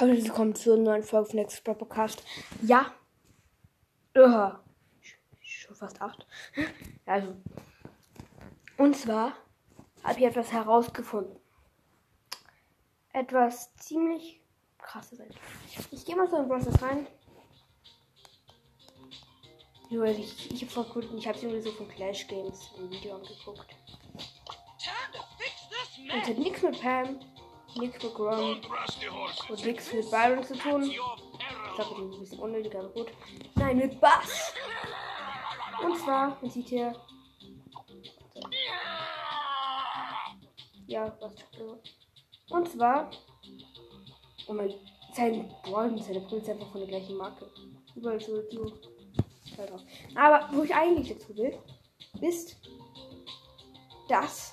Hallo, willkommen zur neuen Folge von Next Pro Podcast. Ja. Uh, schon fast acht. Also. Und zwar habe ich etwas herausgefunden. Etwas ziemlich krasses. Ich gehe mal so in Process rein. Ich, ich habe vor kurzem, ich habe irgendwie so von Clash Games ein Video angeguckt. Und hat nichts mit Pam, nichts mit Grom und nichts mit Byron zu tun. Ich glaube, die ein bisschen unnötig, aber gut. Nein, mit Bass. Und zwar, man sieht hier. Ja, was Und zwar. Oh mein, sein Brawl und seine Brille ist einfach von der gleichen Marke. Überall so, so drauf. Aber wo ich eigentlich dazu will, ist, dass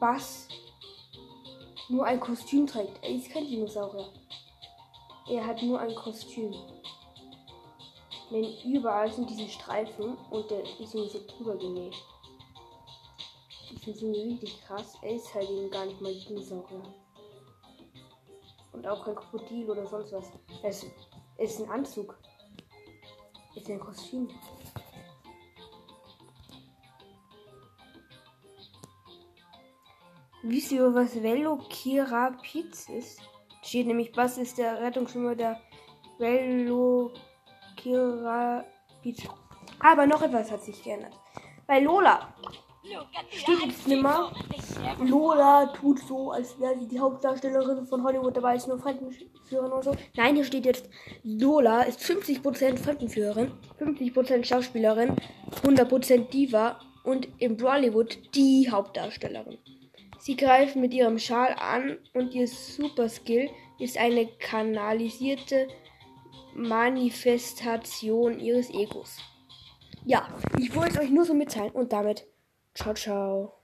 Bass nur ein Kostüm trägt. Er ist kein Dinosaurier. Er hat nur ein Kostüm. Denn überall sind diese Streifen und der ist nur so drüber genäht. Ich finde ihn richtig krass. Er ist halt eben gar nicht mal Dinosaurier. Und auch kein Krokodil oder sonst was. Er ist, er ein Anzug. Ist ein Kostüm. Wisst ihr, was Velociraptor ist? Steht nämlich, was ist der Rettungsschwimmer der Velociraptor? Aber noch etwas hat sich geändert. Bei Lola steht jetzt nimmer. Lola tut so, als wäre sie die Hauptdarstellerin von Hollywood, dabei ist nur Fremdenführerin oder so. Nein, hier steht jetzt, Lola ist 50% Fremdenführerin, 50% Schauspielerin, 100% Diva und im Bollywood die Hauptdarstellerin. Sie greift mit ihrem Schal an und ihr Super Skill ist eine kanalisierte Manifestation ihres Egos. Ja, ich wollte es euch nur so mitteilen und damit ciao ciao.